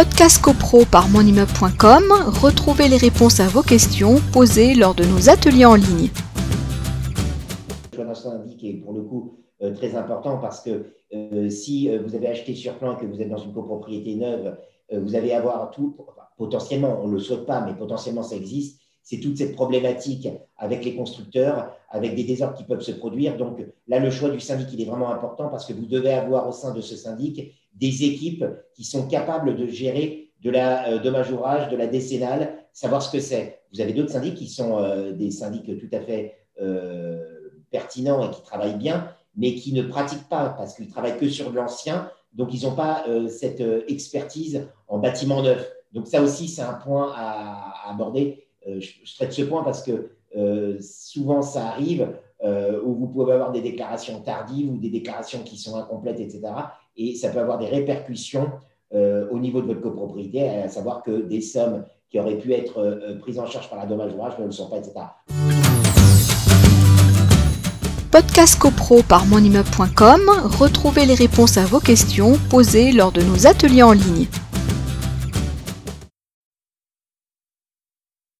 Podcast CoPro par monimmeuble.com, retrouvez les réponses à vos questions posées lors de nos ateliers en ligne. Choix d'un syndic est pour le coup euh, très important parce que euh, si euh, vous avez acheté sur plan que vous êtes dans une copropriété neuve, vous allez avoir tout, potentiellement, on ne le souhaite pas, mais potentiellement ça existe, c'est toute cette problématique avec les constructeurs, avec des désordres qui peuvent se produire. Donc là, le choix du syndic, il est vraiment important parce que vous devez avoir au sein de ce syndic des équipes qui sont capables de gérer de la euh, dommage ouvrage, de la décennale, savoir ce que c'est. Vous avez d'autres syndics qui sont euh, des syndics tout à fait euh, pertinents et qui travaillent bien, mais qui ne pratiquent pas parce qu'ils travaillent que sur de l'ancien, donc ils n'ont pas cette expertise en bâtiment neuf. Donc ça aussi, c'est un point à aborder euh, je, traite ce point parce que euh, souvent ça arrive euh, où vous pouvez avoir des déclarations tardives ou des déclarations qui sont incomplètes, etc. Et ça peut avoir des répercussions au niveau de votre copropriété, à savoir que des sommes qui auraient pu être prises en charge par la dommage ouvrage ne le sont pas, etc. Podcast CoPro par monimmeuble.com, retrouvez les réponses à vos questions posées lors de nos ateliers en ligne.